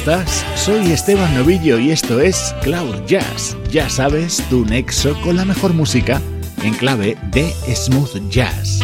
Estás? Soy Esteban Novillo y esto es Cloud Jazz. Ya sabes, tu nexo con la mejor música en clave de smooth jazz.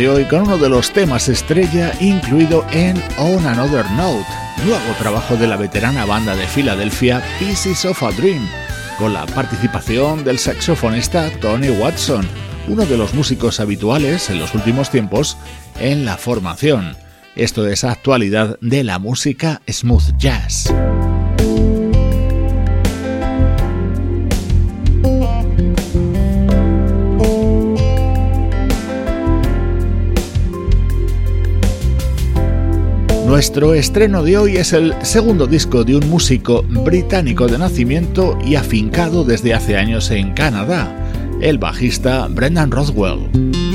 De hoy con uno de los temas estrella incluido en On Another Note, nuevo trabajo de la veterana banda de Filadelfia Pieces of a Dream, con la participación del saxofonista Tony Watson, uno de los músicos habituales en los últimos tiempos en la formación. Esto es actualidad de la música smooth jazz. Nuestro estreno de hoy es el segundo disco de un músico británico de nacimiento y afincado desde hace años en Canadá, el bajista Brendan Rothwell.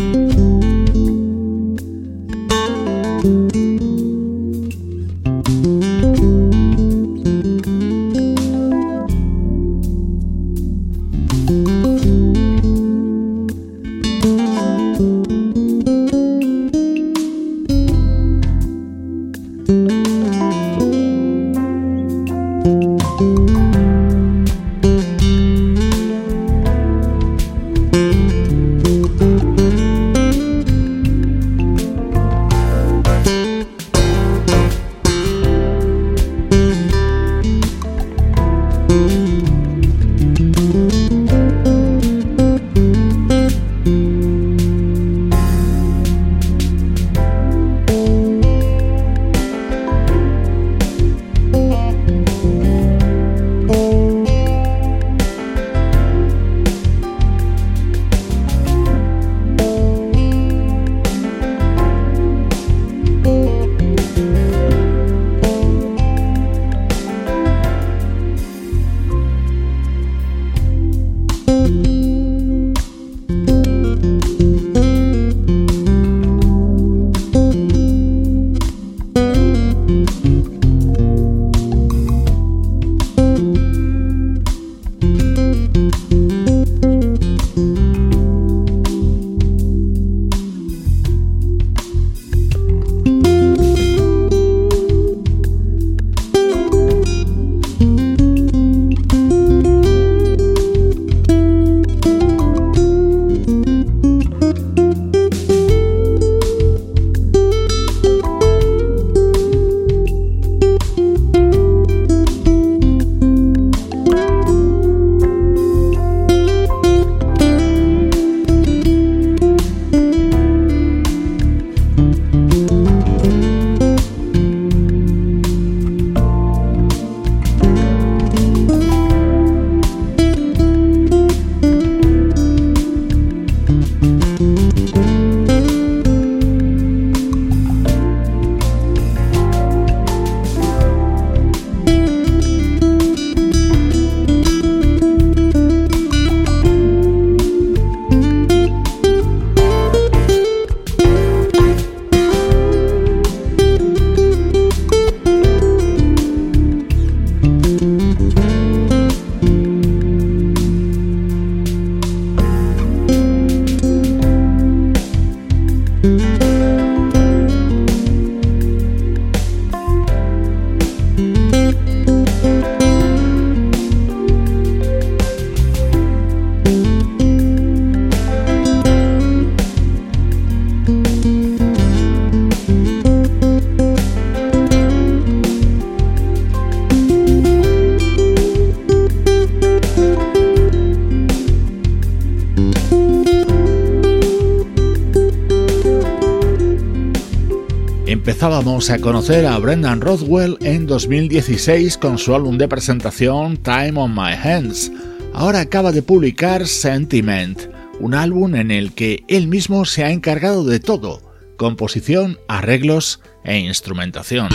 Empezábamos a conocer a Brendan Rothwell en 2016 con su álbum de presentación Time on My Hands. Ahora acaba de publicar Sentiment, un álbum en el que él mismo se ha encargado de todo, composición, arreglos e instrumentación.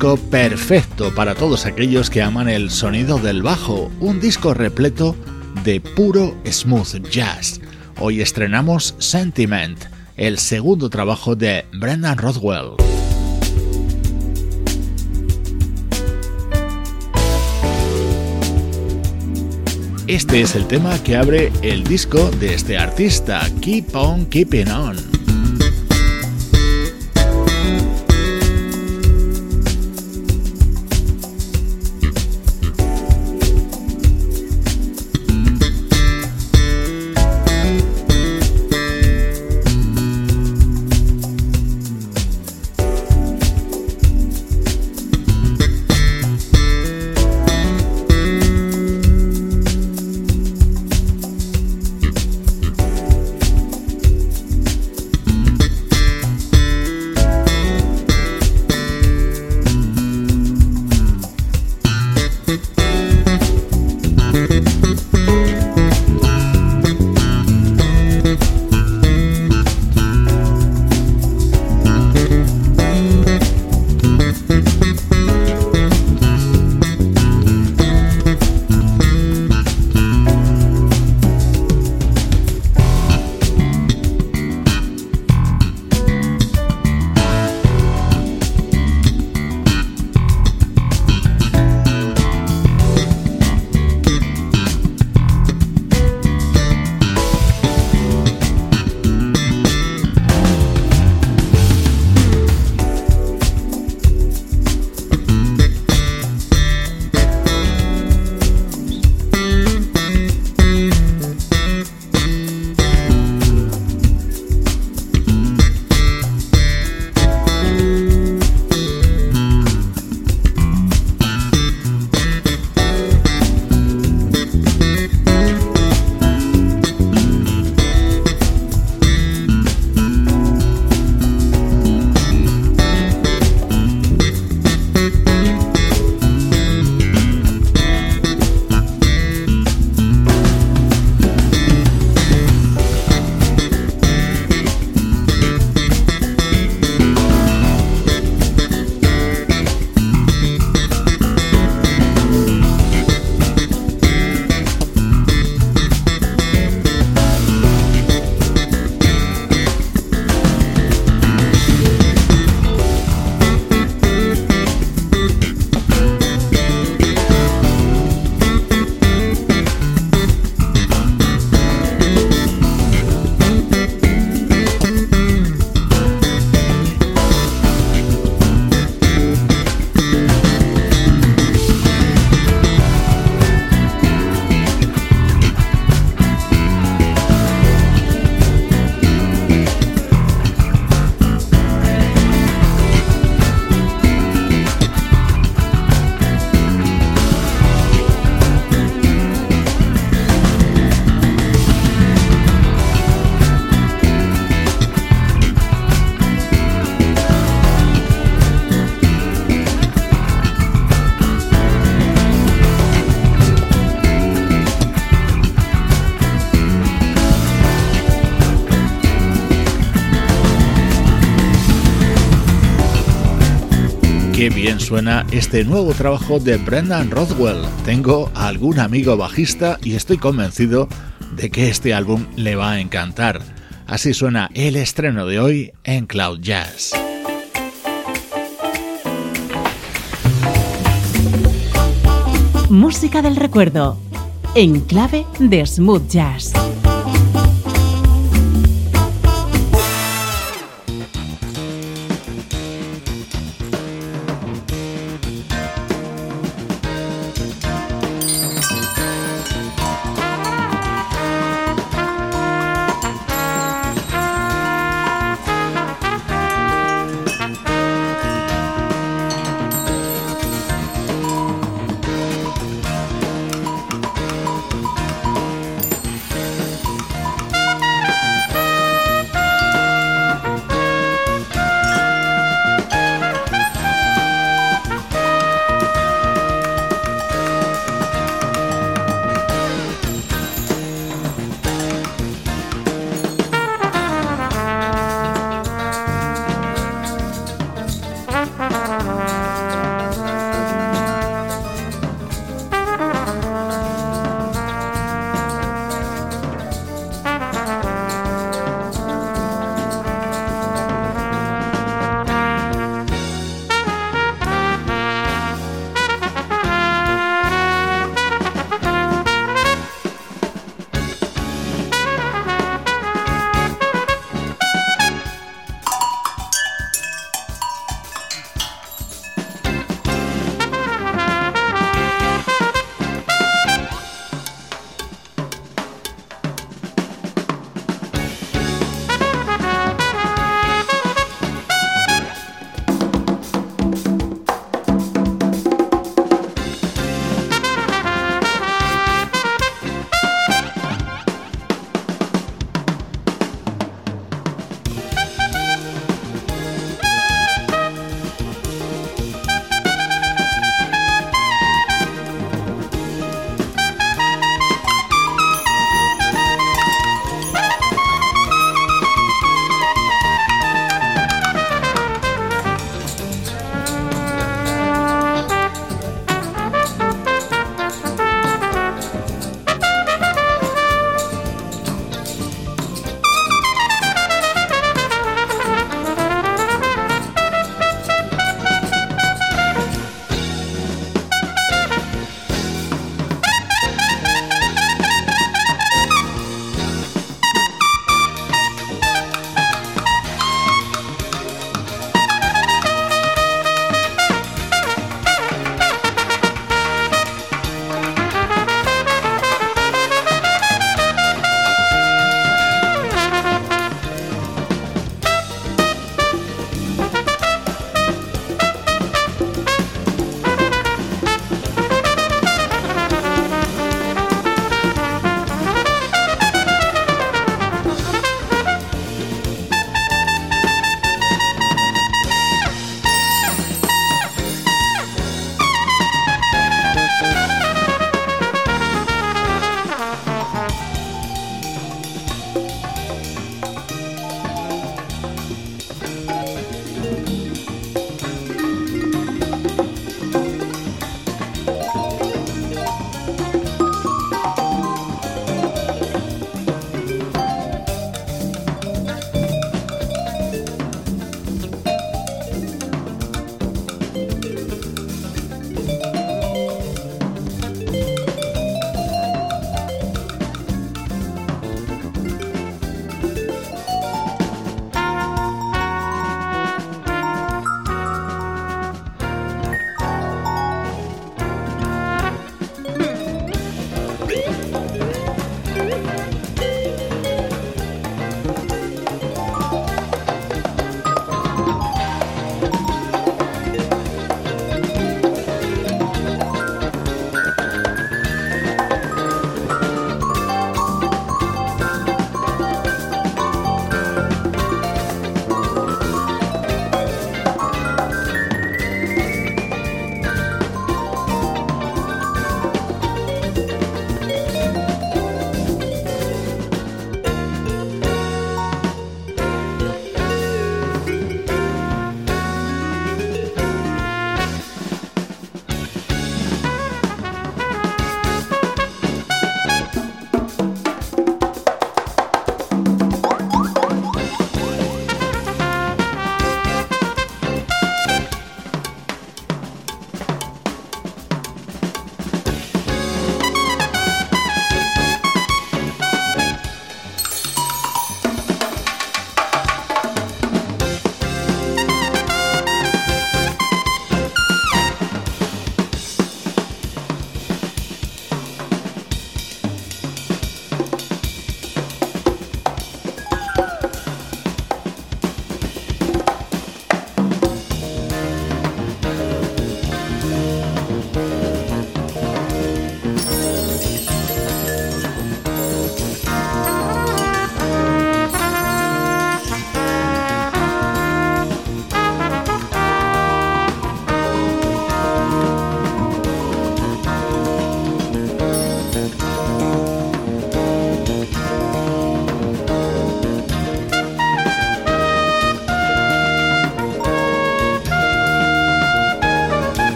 Perfecto para todos aquellos que aman el sonido del bajo, un disco repleto de puro smooth jazz. Hoy estrenamos Sentiment, el segundo trabajo de Brendan Rothwell. Este es el tema que abre el disco de este artista, Keep On Keeping On. Suena este nuevo trabajo de Brendan Rothwell. Tengo algún amigo bajista y estoy convencido de que este álbum le va a encantar. Así suena el estreno de hoy en Cloud Jazz. Música del recuerdo, en clave de smooth jazz.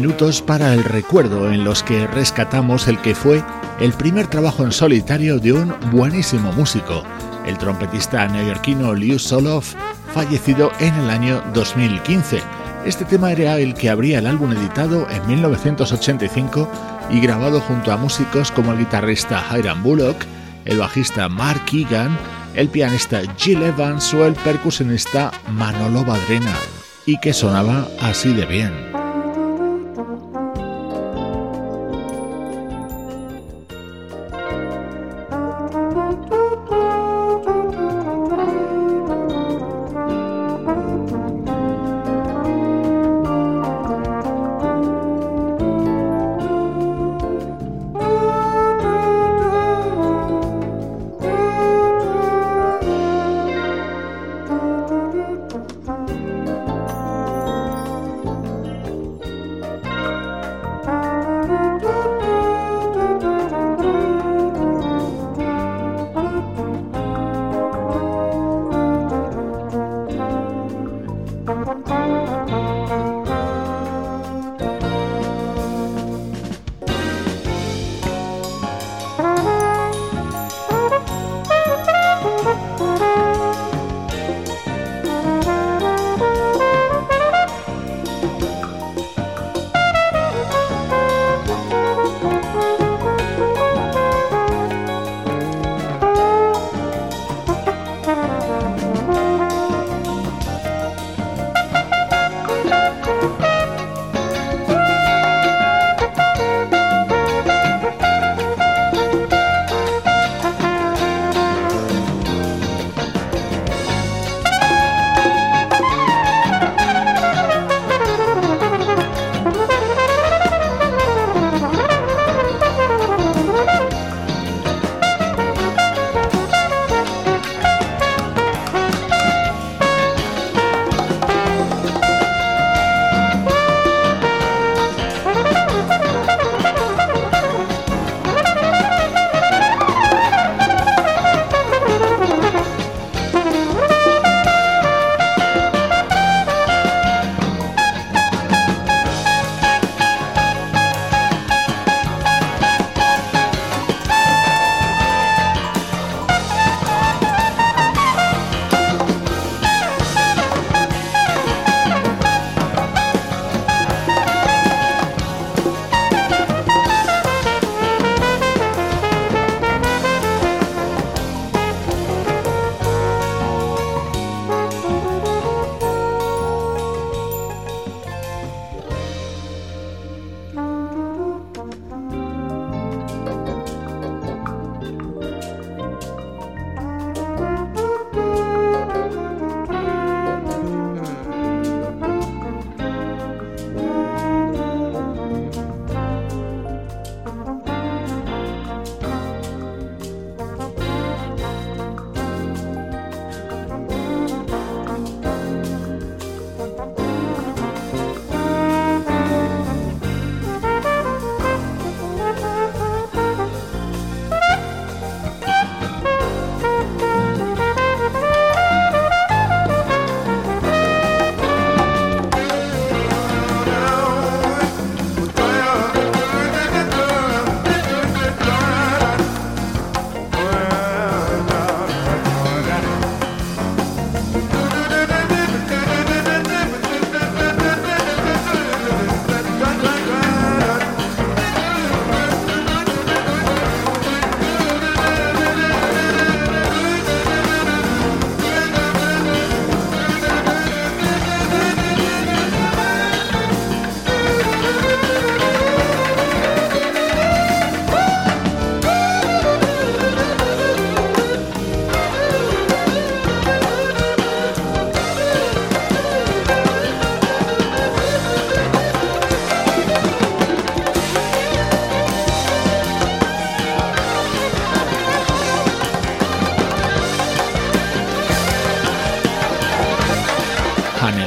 Minutos para el recuerdo en los que rescatamos el que fue el primer trabajo en solitario de un buenísimo músico, el trompetista neoyorquino Liu Soloff, fallecido en el año 2015. Este tema era el que abría el álbum editado en 1985 y grabado junto a músicos como el guitarrista Hiram Bullock, el bajista Mark Egan, el pianista Jill Evans o el percusionista Manolo Badrena, y que sonaba así de bien.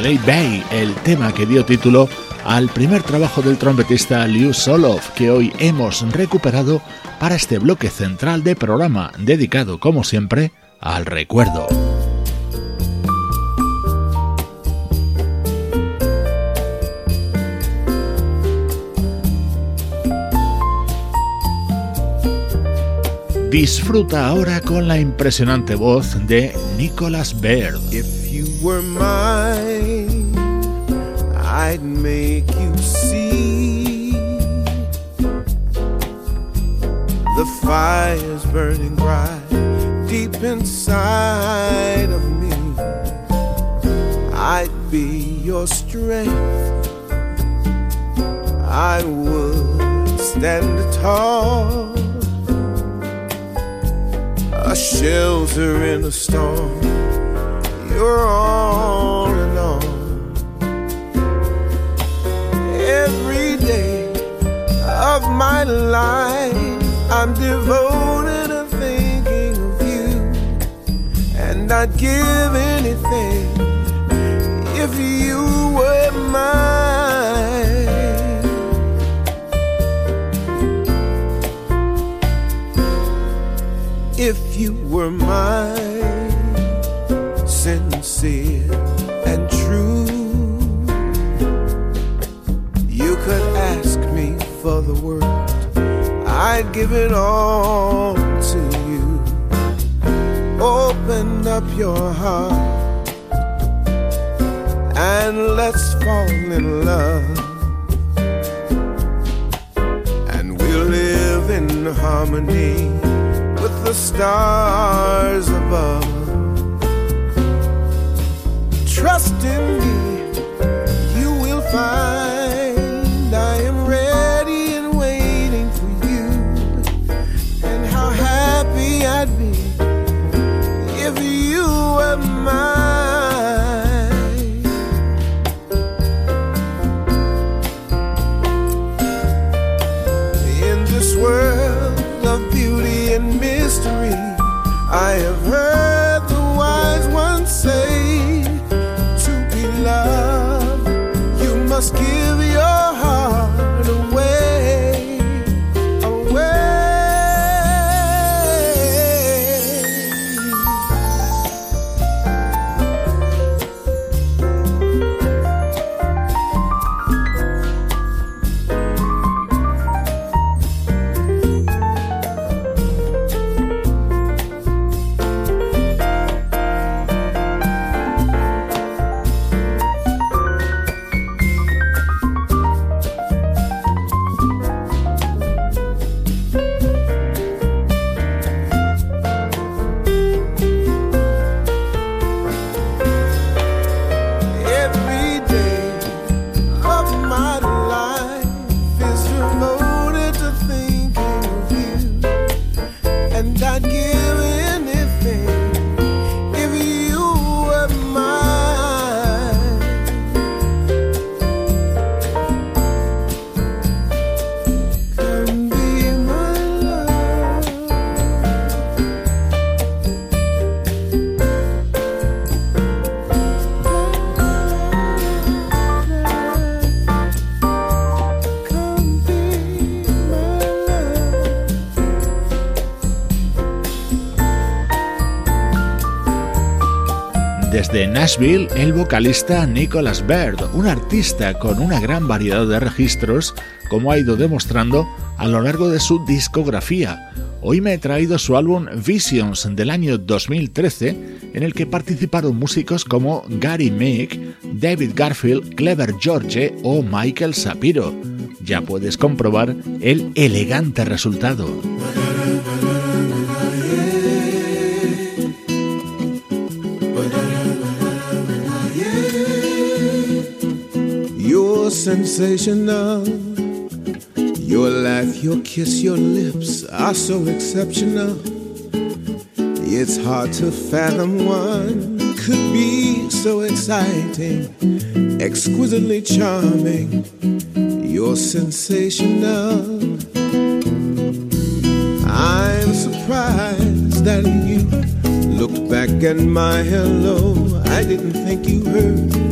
Bay, el tema que dio título al primer trabajo del trompetista Liu Solov, que hoy hemos recuperado para este bloque central de programa, dedicado, como siempre, al recuerdo. Disfruta ahora con la impresionante voz de Nicolas Baird. Were mine, I'd make you see the fire's burning bright deep inside of me. I'd be your strength. I would stand tall a shelter in a storm. You're all all. Every day of my life, I'm devoted to thinking of you, and I'd give anything if you were mine. if you were mine, give it all to you. Open up your heart and let's fall in love. And we'll live in harmony with the stars above. Trust in me, you will find De Nashville, el vocalista Nicholas Baird, un artista con una gran variedad de registros, como ha ido demostrando a lo largo de su discografía. Hoy me he traído su álbum Visions del año 2013, en el que participaron músicos como Gary Meek, David Garfield, Clever George o Michael Sapiro. Ya puedes comprobar el elegante resultado. Sensational. Your laugh, your kiss, your lips are so exceptional. It's hard to fathom one could be so exciting, exquisitely charming. You're sensational. I'm surprised that you looked back at my hello. I didn't think you heard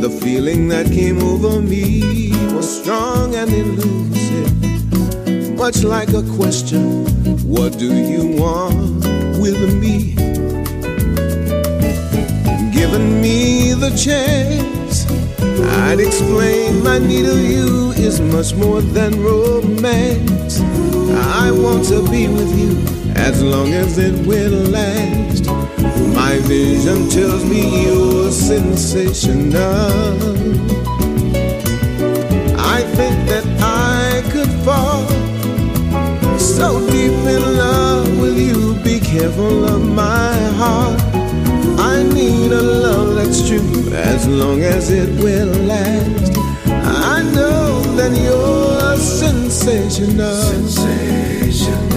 the feeling that came over me was strong and elusive, much like a question What do you want with me? Given me the chance, I'd explain my need of you is much more than romance. I want to be with you as long as it will last. My vision tells me you're sensational. I think that I could fall so deep in love with you. Be careful of my heart. I need a love that's true as long as it will last. I know that you're sensational. Sensational.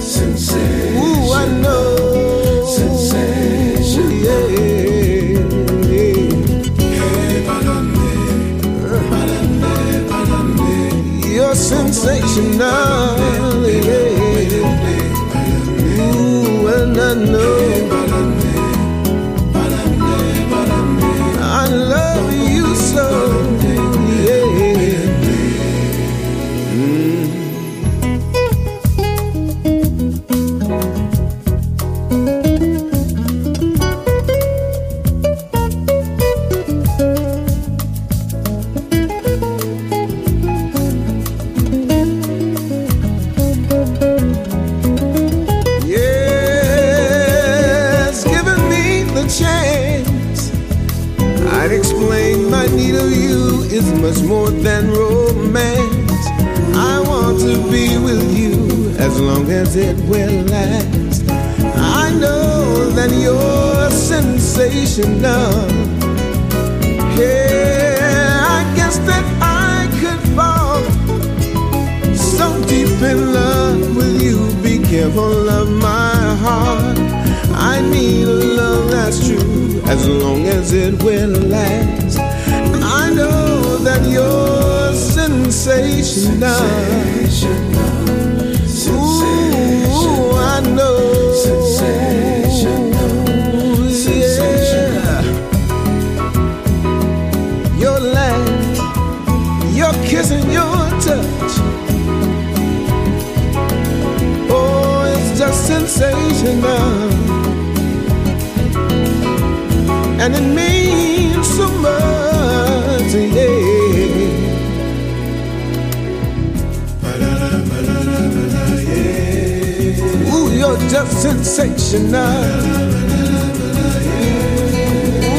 Sensational. Ooh, I know. Sensational. Yeah, it means so much, yeah. Ooh, you're just sensational. Uh.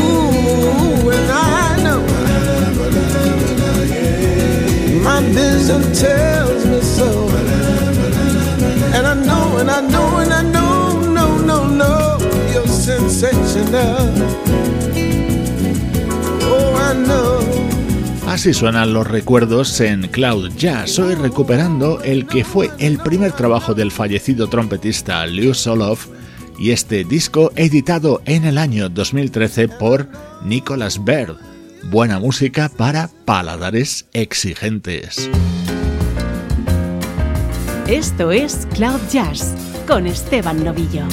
Ooh, and I know my vision tells me so. And I know, and I know, and I know, no, no, no, you're sensational. Uh. Así suenan los recuerdos en Cloud Jazz, hoy recuperando el que fue el primer trabajo del fallecido trompetista Lou Soloff y este disco editado en el año 2013 por Nicholas Baird. Buena música para paladares exigentes. Esto es Cloud Jazz con Esteban Novillo.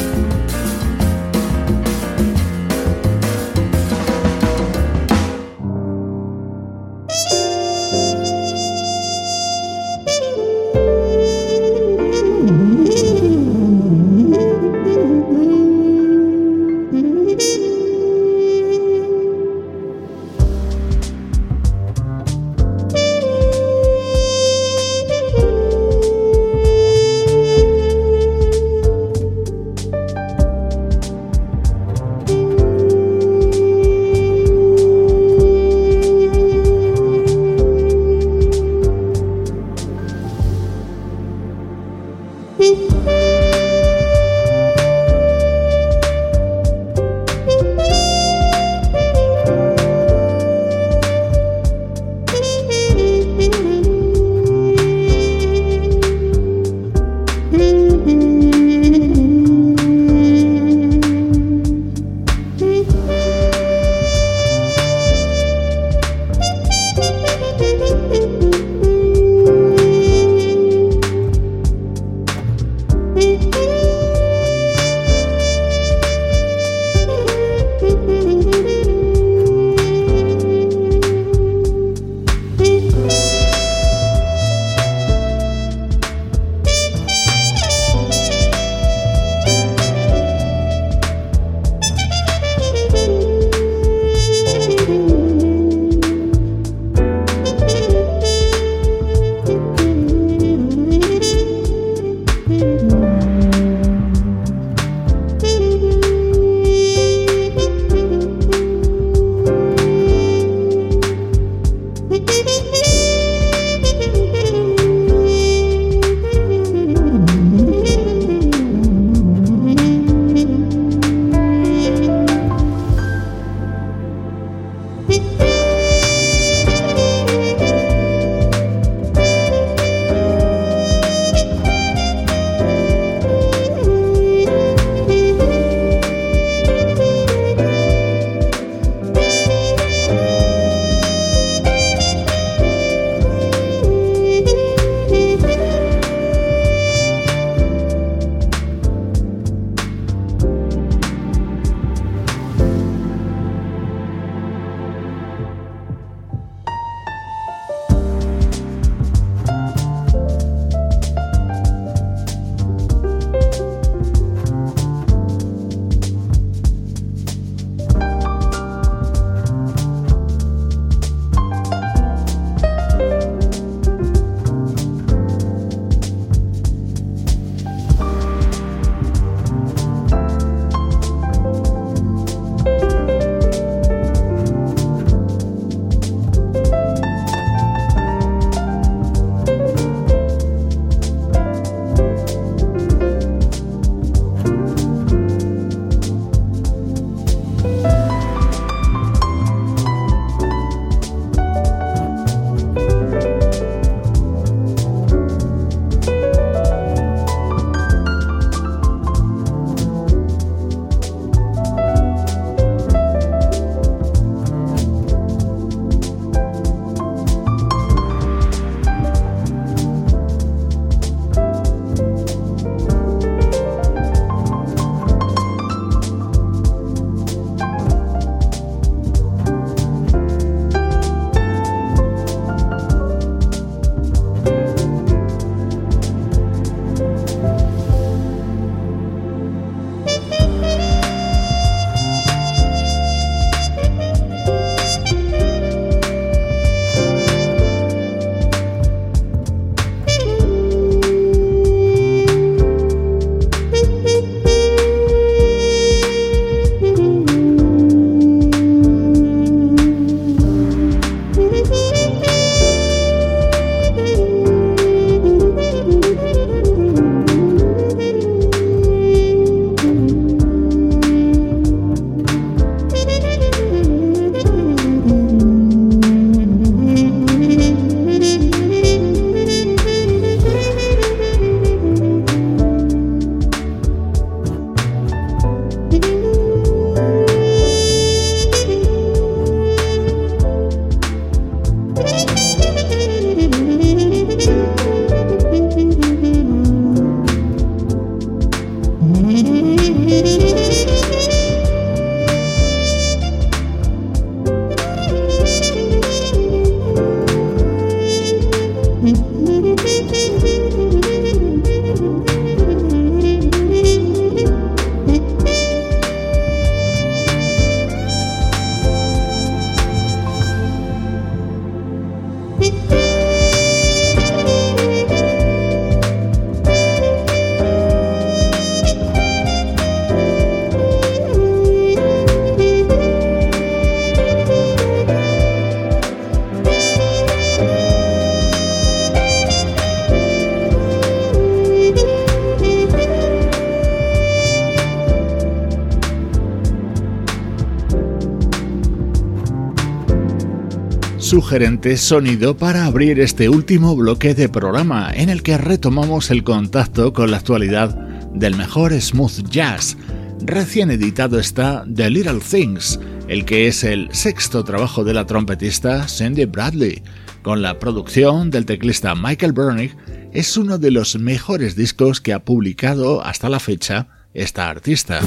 Sugerente sonido para abrir este último bloque de programa en el que retomamos el contacto con la actualidad del mejor smooth jazz. Recién editado está The Little Things, el que es el sexto trabajo de la trompetista Cindy Bradley. Con la producción del teclista Michael Bernig, es uno de los mejores discos que ha publicado hasta la fecha esta artista.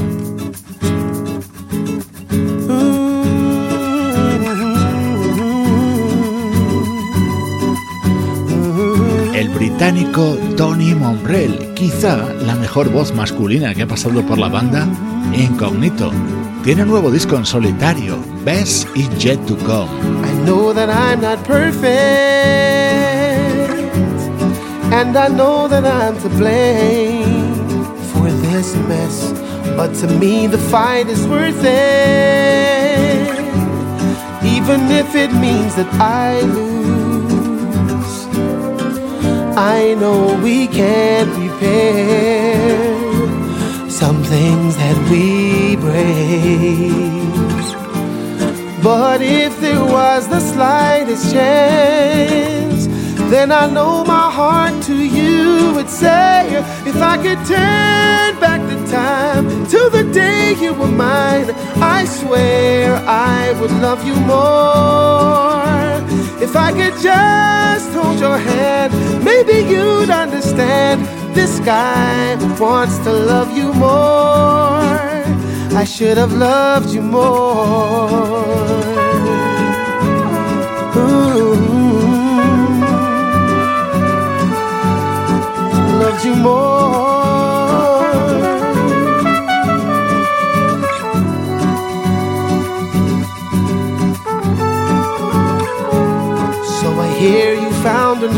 Británico Tony Monbrell, quizá la mejor voz masculina que ha pasado por la banda, incógnito. Tiene un nuevo disco en solitario, Best is Yet to Come. I know that I'm not perfect, and I know that I'm to blame for this mess. But to me, the fight is worth it, even if it means that I lose. I know we can't repair some things that we break. But if there was the slightest chance, then I know my heart to you would say, if I could turn back the time to the day you were mine, I swear I would love you more. If I could just hold your hand, maybe you'd understand this guy wants to love you more. I should have loved you more. Ooh. Loved you more.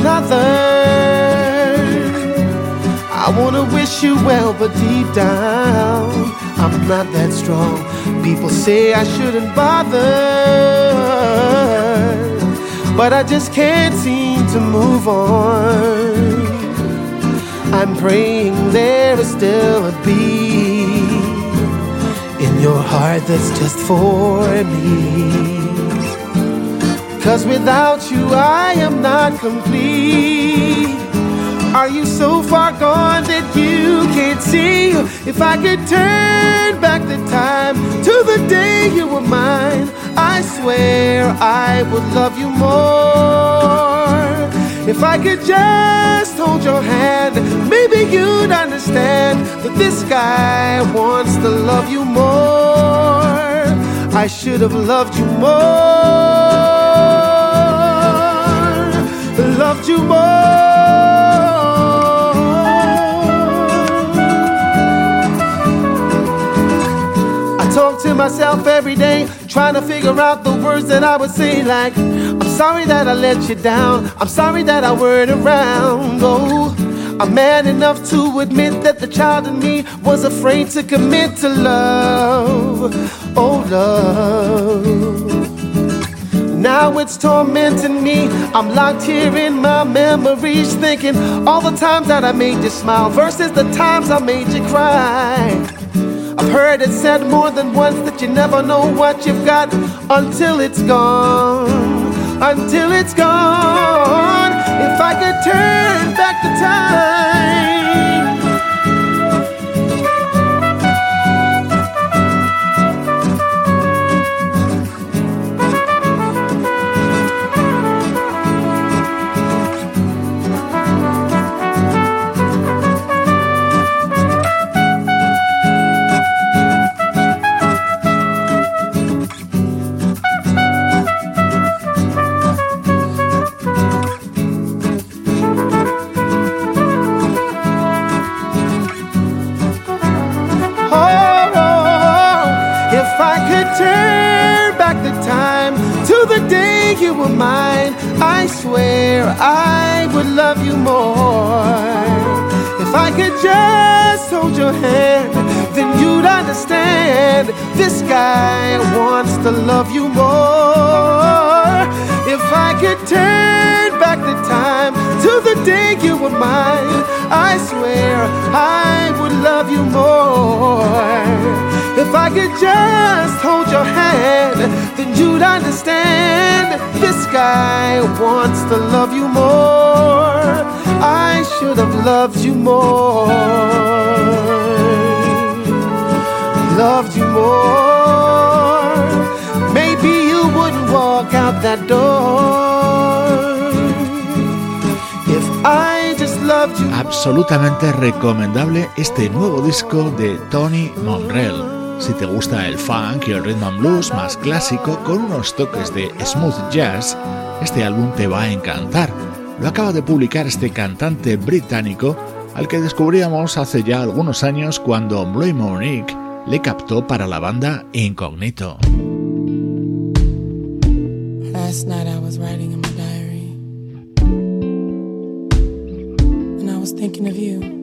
Another. I wanna wish you well, but deep down, I'm not that strong. People say I shouldn't bother, but I just can't seem to move on. I'm praying there is still a beat in your heart that's just for me. Cause without you, I am not complete. Are you so far gone that you can't see? If I could turn back the time to the day you were mine, I swear I would love you more. If I could just hold your hand, maybe you'd understand that this guy wants to love you more. I should have loved you more. Loved you more. I talk to myself every day, trying to figure out the words that I would say. Like, I'm sorry that I let you down. I'm sorry that I word around. Oh, I'm man enough to admit that the child in me was afraid to commit to love. Oh, love. Now it's tormenting me. I'm locked here in my memories, thinking all the times that I made you smile versus the times I made you cry. I've heard it said more than once that you never know what you've got until it's gone. Until it's gone. If I could turn back the time. Swear I would love you more. If I could just hold your hand, then you'd understand this guy wants to love you more. If I could turn back the time to the day you were mine, I swear I would love you more. If I could just hold your hand, then you'd understand this sky wants to love you more. I should have loved you more. Loved you more. Maybe you wouldn't walk out that door. If I just loved you. Absolutamente recomendable este nuevo disco de Tony Momrelle. si te gusta el funk y el rhythm and blues más clásico con unos toques de smooth jazz, este álbum te va a encantar. Lo acaba de publicar este cantante británico al que descubríamos hace ya algunos años cuando Blue Monique le captó para la banda Incognito. Last night I was writing in my diary and I was thinking of you.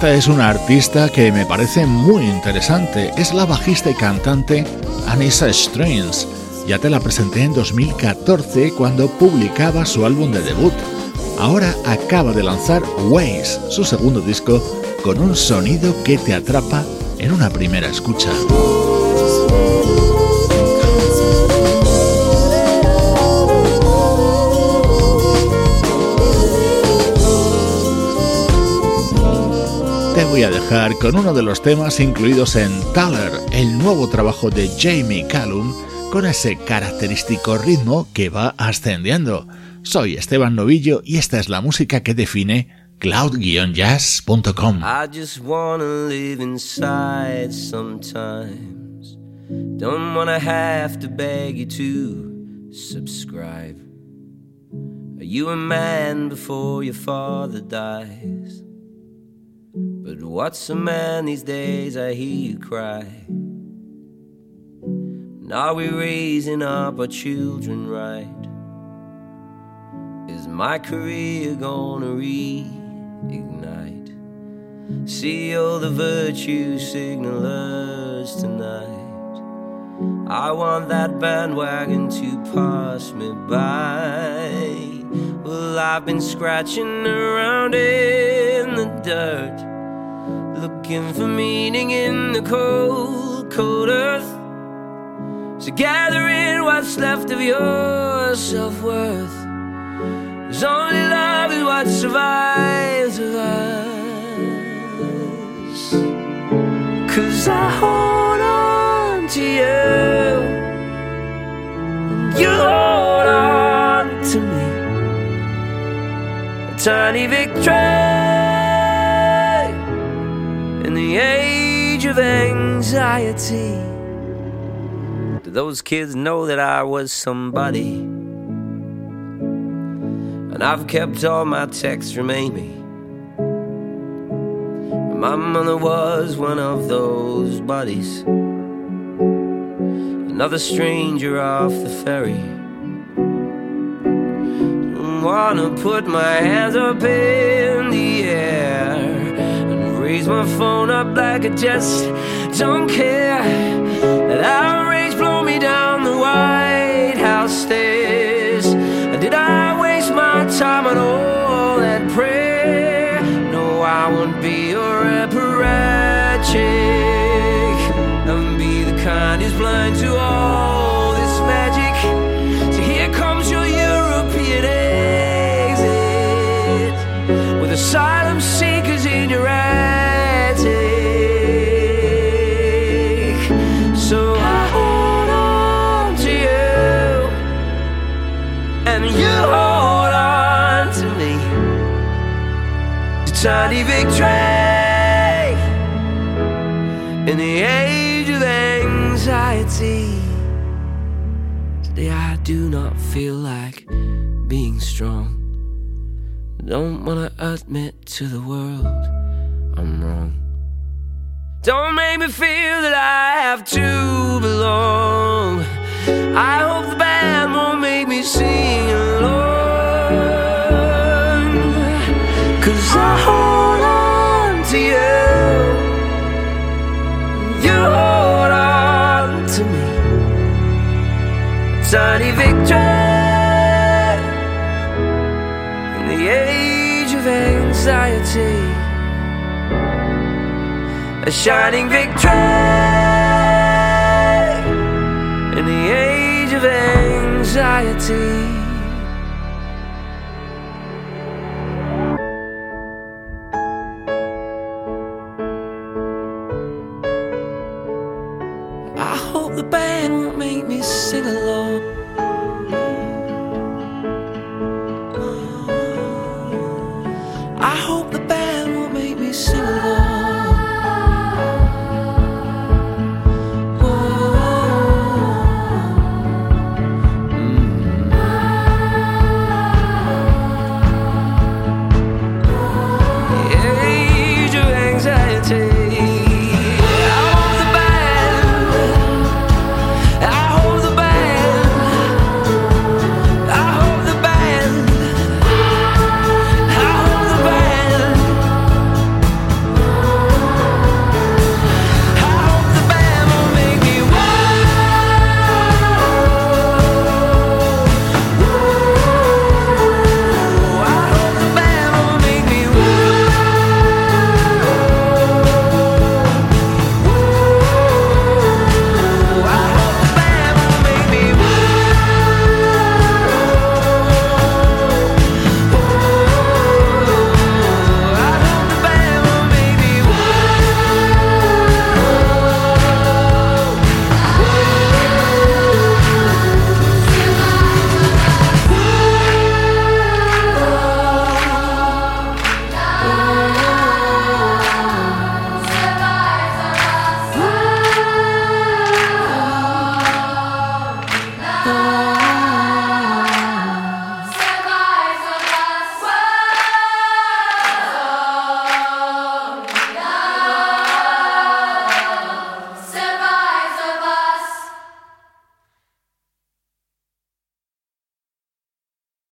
Esta es una artista que me parece muy interesante. Es la bajista y cantante Anissa Strains. Ya te la presenté en 2014 cuando publicaba su álbum de debut. Ahora acaba de lanzar Ways, su segundo disco, con un sonido que te atrapa en una primera escucha. Voy a dejar con uno de los temas incluidos en Taller, el nuevo trabajo de Jamie Callum, con ese característico ritmo que va ascendiendo. Soy Esteban Novillo y esta es la música que define cloud-jazz.com. I just wanna live inside sometimes. Don't wanna have to beg you to subscribe. Are you a man before your father dies? But what's a man these days? I hear you cry. And are we raising up our children right? Is my career gonna reignite? See all the virtue signalers tonight. I want that bandwagon to pass me by. Well, I've been scratching around in the dirt, looking for meaning in the cold, cold earth. So gather in what's left of your self worth. Cause only love is what survives of us. Cause I hold on to you, you hold on to me. A tiny victory the age of anxiety. Do those kids know that I was somebody? And I've kept all my texts from Amy. My mother was one of those buddies. Another stranger off the ferry. Wanna put my hands up in the air raise my phone up like I just don't care. It's victory in the age of anxiety. Today I do not feel like being strong. Don't wanna admit to the world I'm wrong. Don't make me feel that I have to belong. I hope the band won't make me sing alone. A shining victory in the age of anxiety. I hope the band won't make me sing along.